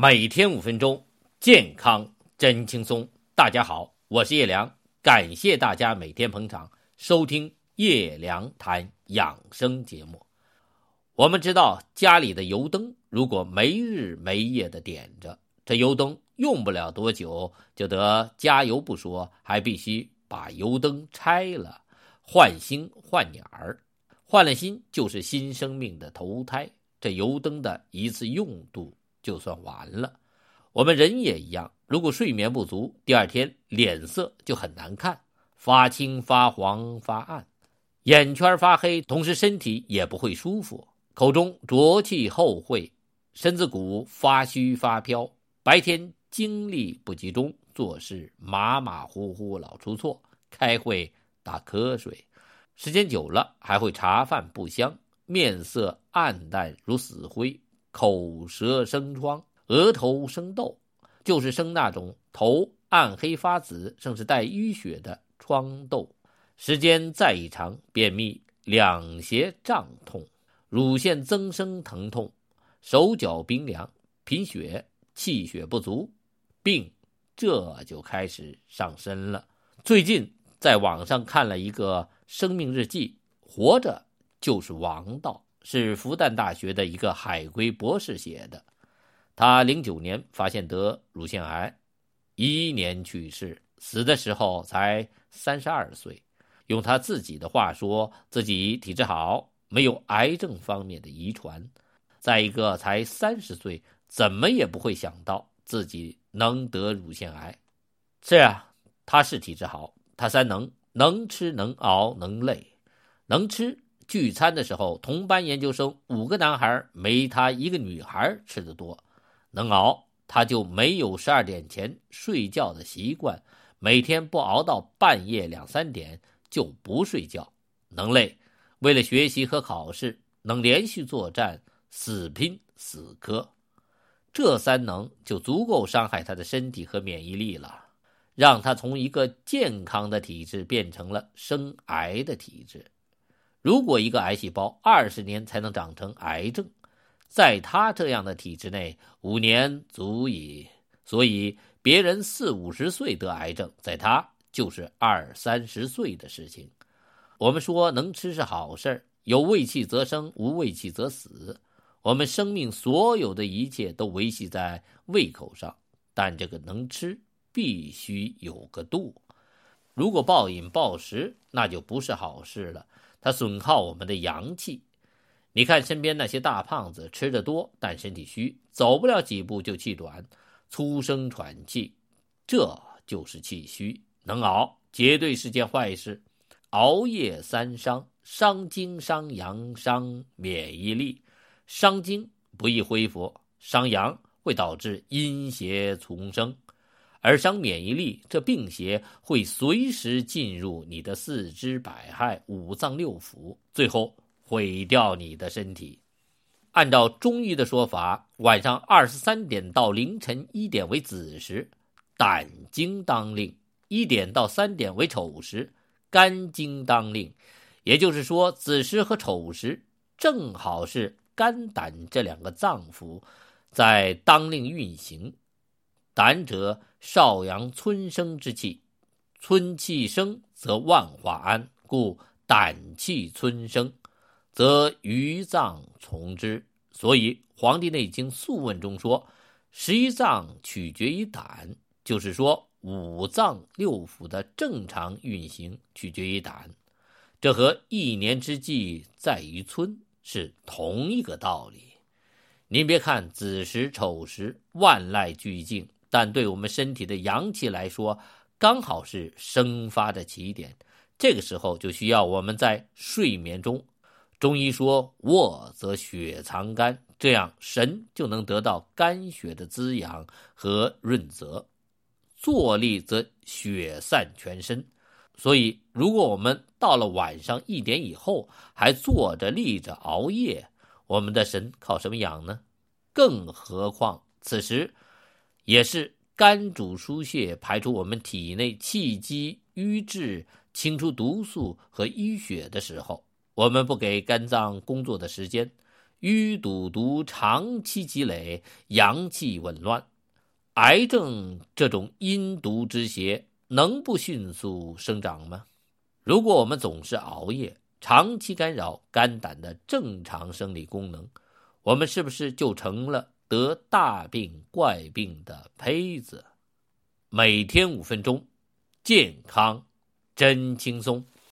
每天五分钟，健康真轻松。大家好，我是叶良，感谢大家每天捧场收听叶良谈养生节目。我们知道，家里的油灯如果没日没夜的点着，这油灯用不了多久就得加油不说，还必须把油灯拆了，换新换眼儿。换了新就是新生命的投胎，这油灯的一次用度。就算完了，我们人也一样。如果睡眠不足，第二天脸色就很难看，发青、发黄、发暗，眼圈发黑，同时身体也不会舒服，口中浊气后会，身子骨发虚发飘，白天精力不集中，做事马马虎虎，老出错，开会打瞌睡，时间久了还会茶饭不香，面色暗淡如死灰。口舌生疮，额头生痘，就是生那种头暗黑发紫，甚至带淤血的疮痘。时间再一长，便秘、两胁胀痛、乳腺增生疼痛、手脚冰凉、贫血、气血不足，病这就开始上身了。最近在网上看了一个生命日记，活着就是王道。是复旦大学的一个海归博士写的。他零九年发现得乳腺癌，一一年去世，死的时候才三十二岁。用他自己的话说，自己体质好，没有癌症方面的遗传。再一个，才三十岁，怎么也不会想到自己能得乳腺癌。是啊，他是体质好，他三能：能吃、能熬、能累。能吃。聚餐的时候，同班研究生五个男孩没他一个女孩吃的多。能熬，他就没有十二点前睡觉的习惯，每天不熬到半夜两三点就不睡觉。能累，为了学习和考试，能连续作战，死拼死磕。这三能就足够伤害他的身体和免疫力了，让他从一个健康的体质变成了生癌的体质。如果一个癌细胞二十年才能长成癌症，在他这样的体质内，五年足矣。所以别人四五十岁得癌症，在他就是二三十岁的事情。我们说能吃是好事有胃气则生，无胃气则死。我们生命所有的一切都维系在胃口上，但这个能吃必须有个度。如果暴饮暴食，那就不是好事了。它损耗我们的阳气。你看身边那些大胖子，吃的多，但身体虚，走不了几步就气短、粗声喘气，这就是气虚。能熬绝对是件坏事。熬夜三伤：伤精、伤阳、伤免疫力。伤精不易恢复，伤阳会导致阴邪丛生。而伤免疫力，这病邪会随时进入你的四肢百骸、五脏六腑，最后毁掉你的身体。按照中医的说法，晚上二十三点到凌晨一点为子时，胆经当令；一点到三点为丑时，肝经当令。也就是说，子时和丑时正好是肝胆这两个脏腑在当令运行。胆者，少阳春生之气，春气生则万化安，故胆气春生，则余脏从之。所以《黄帝内经·素问》中说：“十一脏取决于胆”，就是说五脏六腑的正常运行取决于胆。这和一年之计在于春是同一个道理。您别看子时丑时万籁俱静。但对我们身体的阳气来说，刚好是生发的起点。这个时候就需要我们在睡眠中。中医说：“卧则血藏肝，这样神就能得到肝血的滋养和润泽；坐立则血散全身。”所以，如果我们到了晚上一点以后还坐着、立着、熬夜，我们的神靠什么养呢？更何况此时。也是肝主疏泄，排出我们体内气机瘀滞，清除毒素和淤血的时候。我们不给肝脏工作的时间，淤堵毒长期积累，阳气紊乱，癌症这种阴毒之邪能不迅速生长吗？如果我们总是熬夜，长期干扰肝胆的正常生理功能，我们是不是就成了得大病怪病的胚子？每天五分钟，健康真轻松。